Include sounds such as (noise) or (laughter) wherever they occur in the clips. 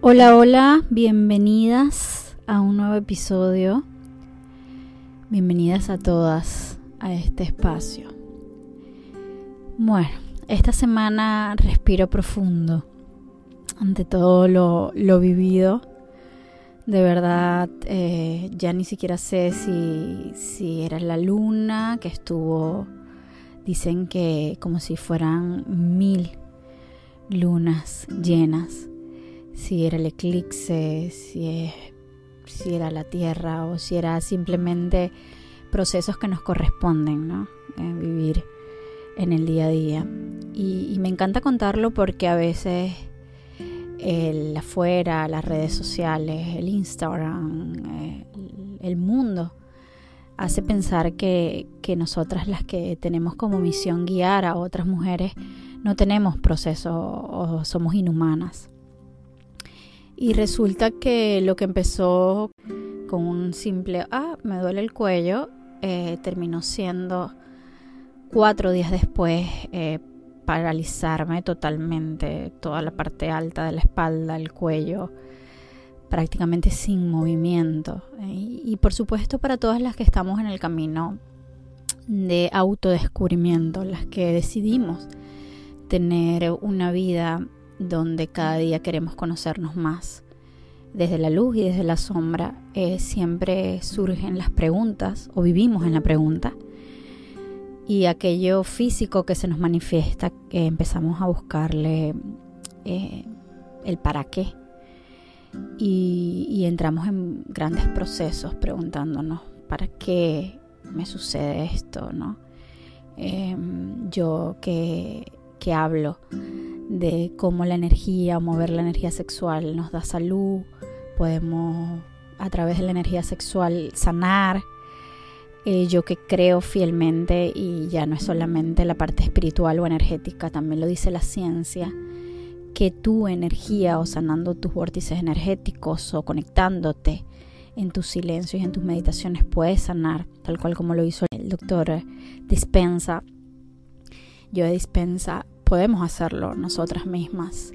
Hola, hola, bienvenidas a un nuevo episodio. Bienvenidas a todas a este espacio. Bueno, esta semana respiro profundo ante todo lo, vivido. De verdad, eh, ya ni siquiera sé si, si era la luna que estuvo, dicen que como si fueran mil lunas llenas si era el eclipse, si, si era la Tierra o si era simplemente procesos que nos corresponden, ¿no? Eh, vivir en el día a día. Y, me encanta contarlo porque a veces el afuera, las redes sociales, el Instagram, eh, el, mundo, hace pensar que, que nosotras las que tenemos como misión guiar a otras mujeres no tenemos proceso o somos inhumanas. Y resulta que lo que empezó con un simple, ah, me duele el cuello, eh, terminó siendo cuatro días después eh, paralizarme totalmente, toda la parte alta de la espalda, el cuello, prácticamente sin movimiento. y por supuesto para todas las que estamos en el camino de autodescubrimiento, las que decidimos tener una vida donde cada día queremos conocernos más. Desde la luz y desde la sombra eh, siempre surgen las preguntas o vivimos en la pregunta. Y aquello físico que se nos manifiesta, que empezamos a buscarle eh, el para qué. Y, entramos en grandes procesos preguntándonos, ¿para qué me sucede esto? ¿no? Em, yo que, que hablo de cómo la energía o mover la energía sexual nos da salud, podemos a través de la energía sexual sanar. Eh, yo que creo fielmente y ya no es solamente la parte espiritual o energética, también lo dice la ciencia, que tu energía o sanando tus vórtices energéticos o conectándote en tus silencios y en tus meditaciones puedes sanar, tal cual como lo hizo el doctor Dispensa. Yo de Dispensa podemos hacerlo nosotras mismas.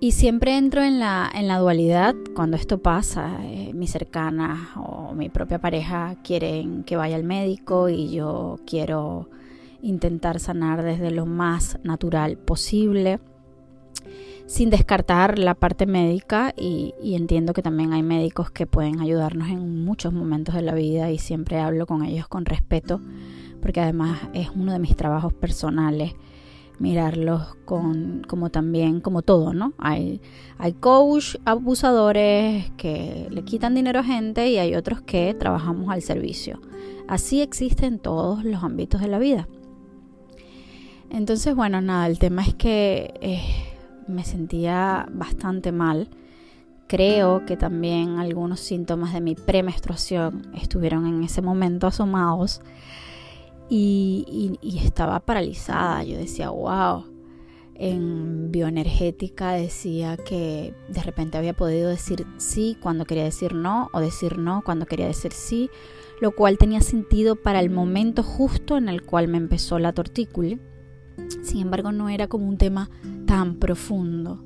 Y siempre entro en la, en la dualidad cuando esto pasa. Eh, mi cercana o mi propia pareja quieren que vaya al médico y yo quiero intentar sanar desde lo más natural posible, sin descartar la parte médica y, y entiendo que también hay médicos que pueden ayudarnos en muchos momentos de la vida y siempre hablo con ellos con respeto porque además es uno de mis trabajos personales mirarlos con, como también, como todo, ¿no? Hay, hay coach abusadores que le quitan dinero a gente y hay otros que trabajamos al servicio. Así existe en todos los ámbitos de la vida. Entonces, bueno, nada, el tema es que eh, me sentía bastante mal. Creo que también algunos síntomas de mi premenstruación estuvieron en ese momento asomados y, estaba paralizada. Yo decía, wow. En bioenergética decía que de repente había podido decir sí cuando quería decir no o decir no cuando quería decir sí, lo cual tenía sentido para el momento justo en el cual me empezó la tortícula. Sin embargo, no era como un tema tan profundo.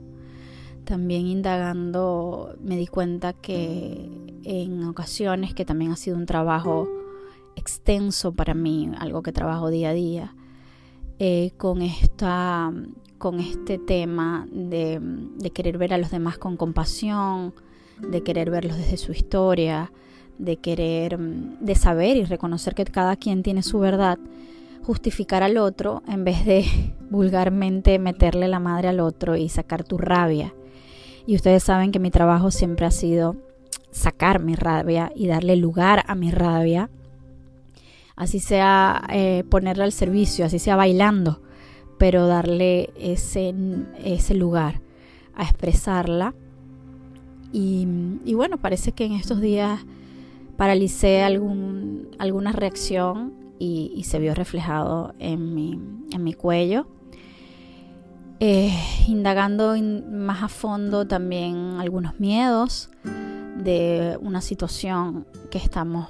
También indagando me di cuenta que en ocasiones, que también ha sido un trabajo extenso para mí, algo que trabajo día a día, eh, con, esta, con este tema de, de, querer ver a los demás con compasión, de querer verlos desde su historia, de querer, de saber y reconocer que cada quien tiene su verdad, justificar al otro en vez de (laughs) vulgarmente meterle la madre al otro y sacar tu rabia. Y ustedes saben que mi trabajo siempre ha sido sacar mi rabia y darle lugar a mi rabia así sea eh, ponerla al servicio, así sea bailando, pero darle ese, ese lugar a expresarla. Y, bueno, parece que en estos días paralicé alguna reacción y, se vio reflejado en mi, en mi cuello. Eh, indagando más a fondo también algunos miedos de una situación que estamos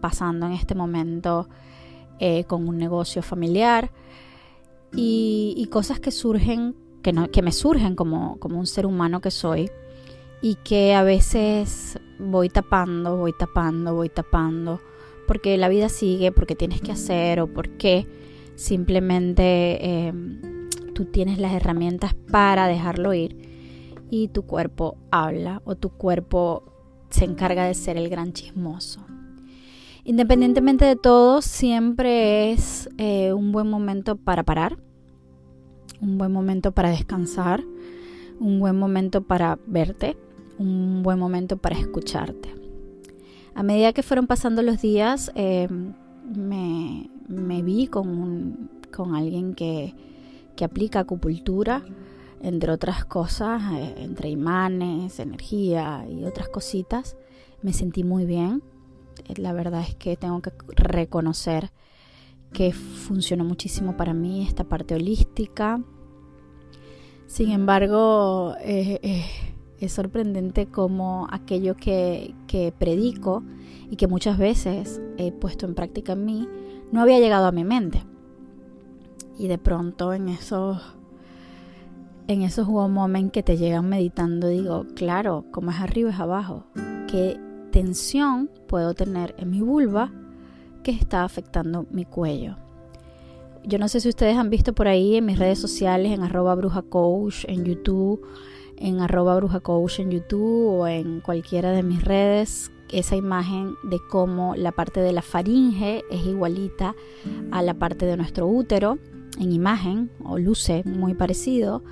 pasando en este momento eh, con un negocio familiar y, cosas que surgen que, no, que me surgen como, como un ser humano que soy y que a veces voy tapando, voy tapando, voy tapando, porque la vida sigue, porque tienes que hacer o porque simplemente em, tú tienes las herramientas para dejarlo ir y tu cuerpo habla o tu cuerpo se encarga de ser el gran chismoso. Independientemente de todo, siempre es eh, un buen momento para parar, un buen momento para descansar, un buen momento para verte, un buen momento para escucharte. A medida que fueron pasando los días, eh, me, vi con, con alguien que, que, aplica acupuntura, entre otras cosas, eh, entre imanes, energía y otras cositas. Me sentí muy bien. Eh, la verdad es que tengo que reconocer que funcionó muchísimo para mí esta parte holística. Sin embargo, es sorprendente como aquello que, predico y que muchas veces he puesto en práctica en mí, no había llegado a mi mente. Y de pronto en esos, en esos momentos que te llegan meditando, digo, claro, como es arriba es abajo. ¿Qué tensión puedo tener en mi vulva que está afectando mi cuello? Yo no sé si ustedes han visto por ahí en mis redes sociales, en arroba bruja en YouTube, en arroba brujacoach en YouTube o en cualquiera de mis redes esa imagen de cómo la parte de la faringe es igualita a la parte de nuestro útero en imagen o luce muy parecido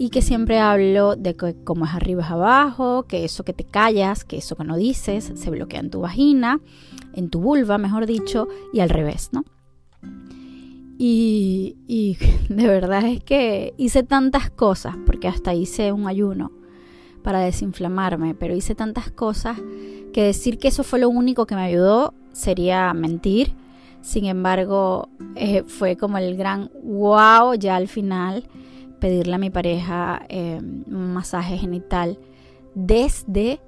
y que siempre hablo de que como es arriba es abajo, que eso que te callas, que eso que no dices se bloquea en tu vagina, en tu vulva, mejor dicho, y al revés, ¿no? Y, (laughs) de verdad es que hice tantas cosas, porque hasta hice un ayuno para desinflamarme, pero hice tantas cosas que decir que eso fue lo único que me ayudó sería mentir. Sin embargo, eh, fue como el gran wow ya al final pedirle a mi pareja eh, un masaje genital desde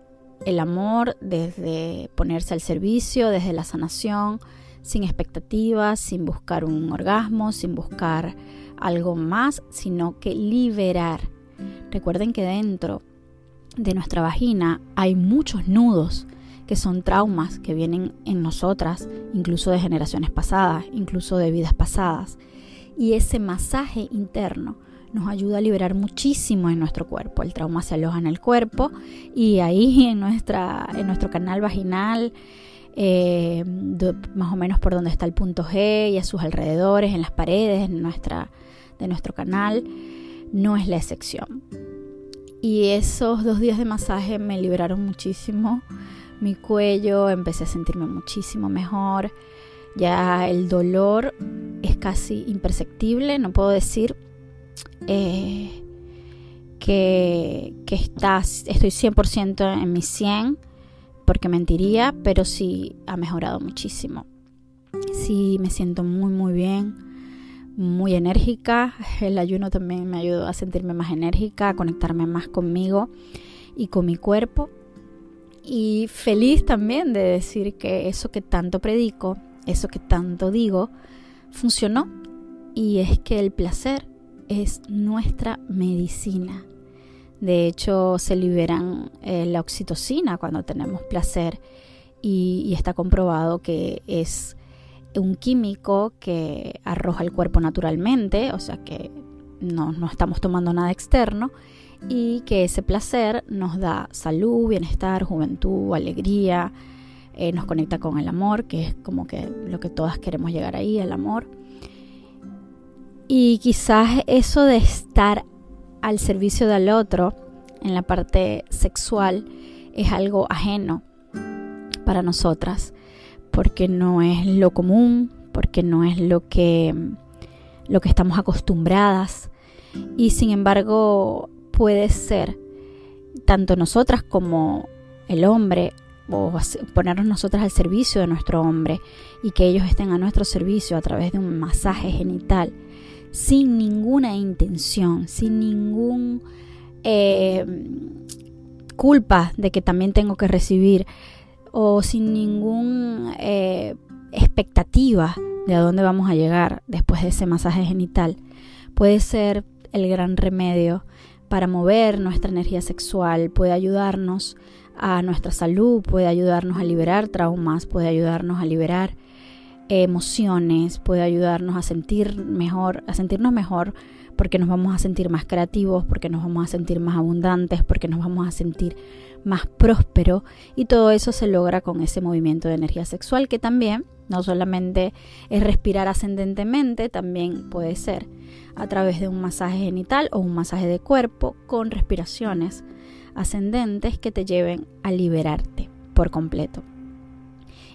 el amor, desde ponerse al servicio, desde la sanación sin expectativas, sin buscar un orgasmo, sin buscar algo más, sino que liberar. Recuerden que dentro de nuestra vagina hay muchos nudos que son traumas que vienen en nosotras, incluso de generaciones pasadas, incluso de vidas pasadas. Y ese masaje interno nos ayuda a liberar muchísimo en nuestro cuerpo. El trauma se aloja en el cuerpo y ahí (laughs) en, nuestra, en nuestro canal vaginal, eh, más o menos por donde está el punto G y a sus alrededores, en las paredes en nuestra, de nuestro canal, no es la excepción. Y esos dos días de masaje me liberaron muchísimo mi cuello, empecé a sentirme muchísimo mejor. Ya el dolor es casi imperceptible, no puedo decir eh, que, que estás, estoy 100% en mi 100 porque mentiría, pero sí ha mejorado muchísimo. Sí, me siento muy, muy bien, muy enérgica. El ayuno también me ayudó a sentirme más enérgica, a conectarme más conmigo y con mi cuerpo. Y feliz también de decir que eso que tanto predico, eso que tanto digo, funcionó. Y es que el placer es nuestra medicina. De hecho, se liberan eh, la oxitocina cuando tenemos placer y, está comprobado que es un químico que arroja el cuerpo naturalmente, o sea que no, estamos tomando nada externo y que ese placer nos da salud, bienestar, juventud, alegría, eh, nos conecta con el amor, que es como que lo que todas queremos llegar ahí, el amor. Y quizás eso de estar al servicio del otro en la parte sexual es algo ajeno para nosotras, porque no es lo común, porque no es lo que, lo que estamos acostumbradas. Y sin embargo puede ser tanto nosotras como el hombre o ponernos nosotras al servicio de nuestro hombre y que ellos estén a nuestro servicio a través de un masaje genital sin ninguna intención, sin ningún eh, culpa de que también tengo que recibir o sin ninguna eh, expectativa de a dónde vamos a llegar después de ese masaje genital. Puede ser el gran remedio para mover nuestra energía sexual, puede ayudarnos a nuestra salud, puede ayudarnos a liberar traumas, puede ayudarnos a liberar emociones, puede ayudarnos a sentir mejor, a sentirnos mejor porque nos vamos a sentir más creativos, porque nos vamos a sentir más abundantes, porque nos vamos a sentir más prósperos y todo eso se logra con ese movimiento de energía sexual que también no solamente es respirar ascendentemente, también puede ser a través de un masaje genital o un masaje de cuerpo con respiraciones ascendentes que te lleven a liberarte por completo.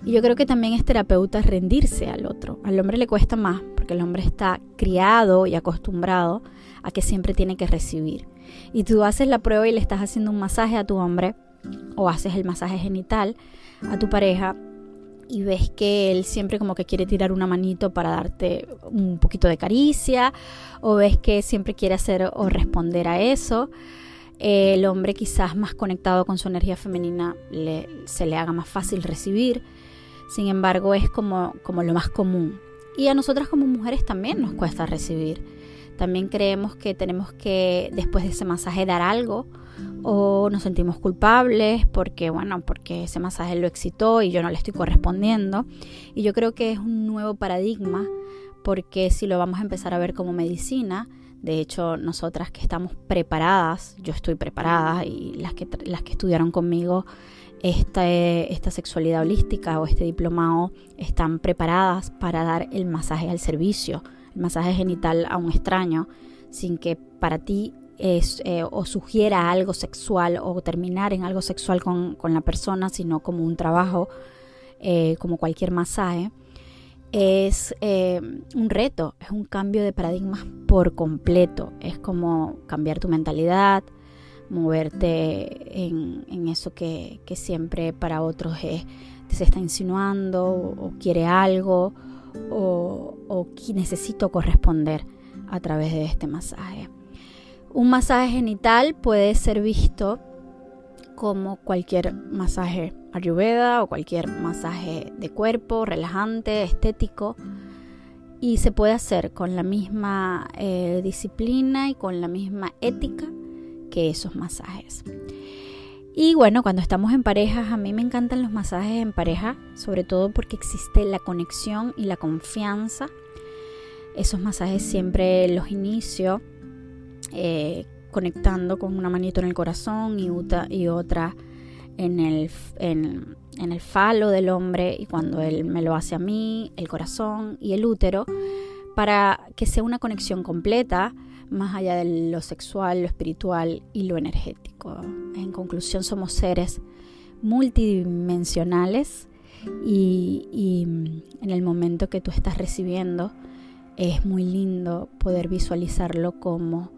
Y yo creo que también es terapeuta rendirse al otro. Al hombre le cuesta más porque el hombre está criado y acostumbrado a que siempre tiene que recibir. Y tú haces la prueba y le estás haciendo un masaje a tu hombre o haces el masaje genital a tu pareja y ves que él siempre como que quiere tirar una manito para darte un poquito de caricia o ves que siempre quiere hacer o responder a eso. El hombre quizás más conectado con su energía femenina se le haga más fácil recibir. Sin embargo, es como, como lo más común. Y a nosotras como mujeres también nos cuesta recibir. También creemos que tenemos que después de ese masaje dar algo o nos sentimos culpables porque, bueno, porque ese masaje lo excitó y yo no le estoy correspondiendo. Y yo creo que es un nuevo paradigma porque si lo vamos a empezar a ver como medicina, de hecho, nosotras que estamos preparadas, yo estoy preparada y las que, las que estudiaron conmigo esta, esta sexualidad holística o este diplomado están preparadas para dar el masaje al servicio, el masaje genital a un extraño, sin que para ti es, eh, o sugiera algo sexual o terminar en algo sexual con, la persona, sino como un trabajo, eh, como cualquier masaje, es eh, un reto, es un cambio de paradigmas por completo, es como cambiar tu mentalidad, moverte en, eso que, siempre para otros es, se está insinuando o, quiere algo o, o necesito corresponder a través de este masaje. Un masaje genital puede ser visto como cualquier masaje ayurveda o cualquier masaje de cuerpo, relajante, estético. Y se puede hacer con la misma eh, disciplina y con la misma ética que esos masajes. Y bueno, cuando estamos en parejas, a mí me encantan los masajes en pareja, sobre todo porque existe la conexión y la confianza. Esos masajes siempre los inicio eh, conectando con una manito en el corazón y, y otra en el, en, el falo del hombre y cuando él me lo hace a mí, el corazón y el útero, para que sea una conexión completa más allá de lo sexual, lo espiritual y lo energético. En conclusión, somos seres multidimensionales y, y en el momento que tú estás recibiendo es muy lindo poder visualizarlo como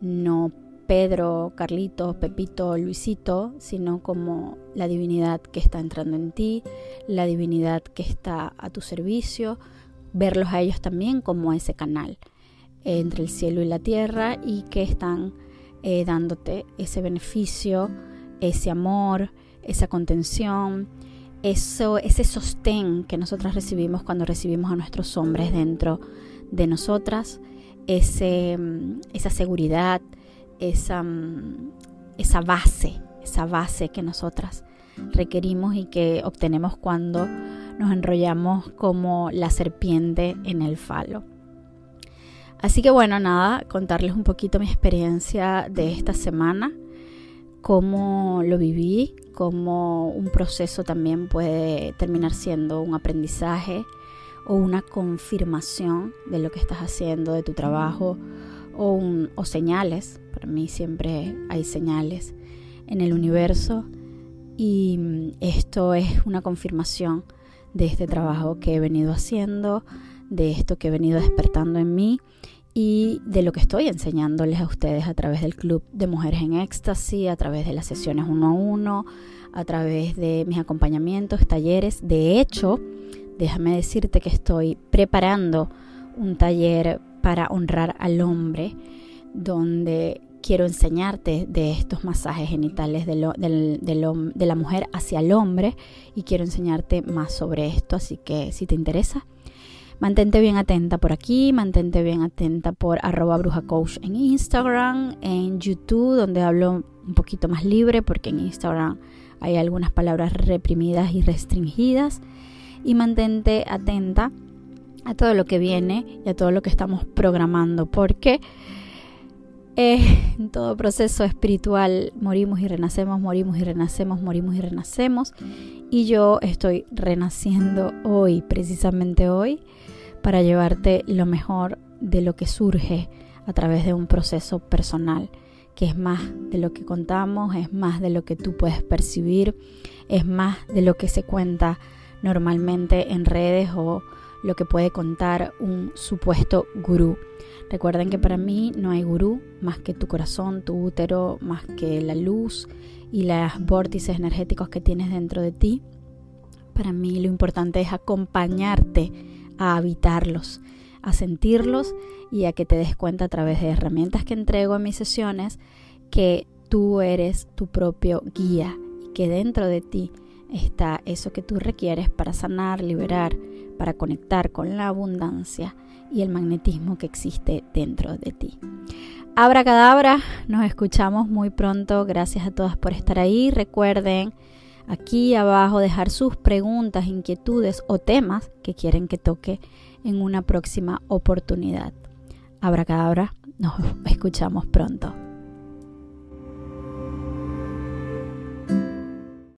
no Pedro, Carlito, Pepito, Luisito, sino como la divinidad que está entrando en ti, la divinidad que está a tu servicio, verlos a ellos también como ese canal entre el cielo y la tierra y que están eh, dándote ese beneficio, ese amor, esa contención, eso, ese sostén que nosotras recibimos cuando recibimos a nuestros hombres dentro de nosotras ese, mm, esa seguridad, esa, mm, esa base, esa base que nosotras requerimos y que obtenemos cuando nos enrollamos como la serpiente en el falo. Así que bueno, nada, contarles un poquito mi experiencia de esta semana, cómo lo viví, cómo un proceso también puede terminar siendo un aprendizaje, o una confirmación de lo que estás haciendo, de tu trabajo, o, o señales. Para mí siempre hay señales en el universo y mm, esto es una confirmación de este trabajo que he venido haciendo, de esto que he venido despertando en mí y de lo que estoy enseñándoles a ustedes a través del Club de Mujeres en Éxtasis, a través de las sesiones uno a uno, a través de mis acompañamientos, talleres. De hecho, déjame decirte que estoy preparando un taller para honrar al hombre, donde quiero enseñarte de estos masajes genitales de, de, la mujer hacia el hombre y quiero enseñarte más sobre esto, así que si te interesa, Mantente bien atenta por aquí, mantente bien atenta por arroba brujacoach en Instagram, en YouTube, donde hablo un poquito más libre, porque en Instagram hay algunas palabras reprimidas y restringidas. Y mantente atenta a todo lo que viene y a todo lo que estamos programando, porque eh, en todo proceso espiritual morimos y renacemos, morimos y renacemos, morimos y renacemos. Y yo estoy renaciendo hoy, precisamente hoy, para llevarte lo mejor de lo que surge a través de un proceso personal, que es más de lo que contamos, es más de lo que tú puedes percibir, es más de lo que se cuenta normalmente en redes o lo que puede contar un supuesto gurú. Recuerden que para mí no hay gurú más que tu corazón, tu útero, más que la luz y los vórtices energéticos que tienes dentro de ti. Para mí lo importante es acompañarte a habitarlos, a sentirlos y a que te des cuenta a través de herramientas que entrego en mis sesiones que tú eres tu propio guía y que dentro de ti está eso que tú requieres para sanar, liberar, para conectar con la abundancia y el magnetismo que existe dentro de ti. Abra cadabra, nos escuchamos muy pronto. Gracias a todas por estar ahí. Recuerden aquí abajo dejar sus preguntas, inquietudes o temas que quieren que toque en una próxima oportunidad. Abra cadabra, nos (laughs) escuchamos pronto.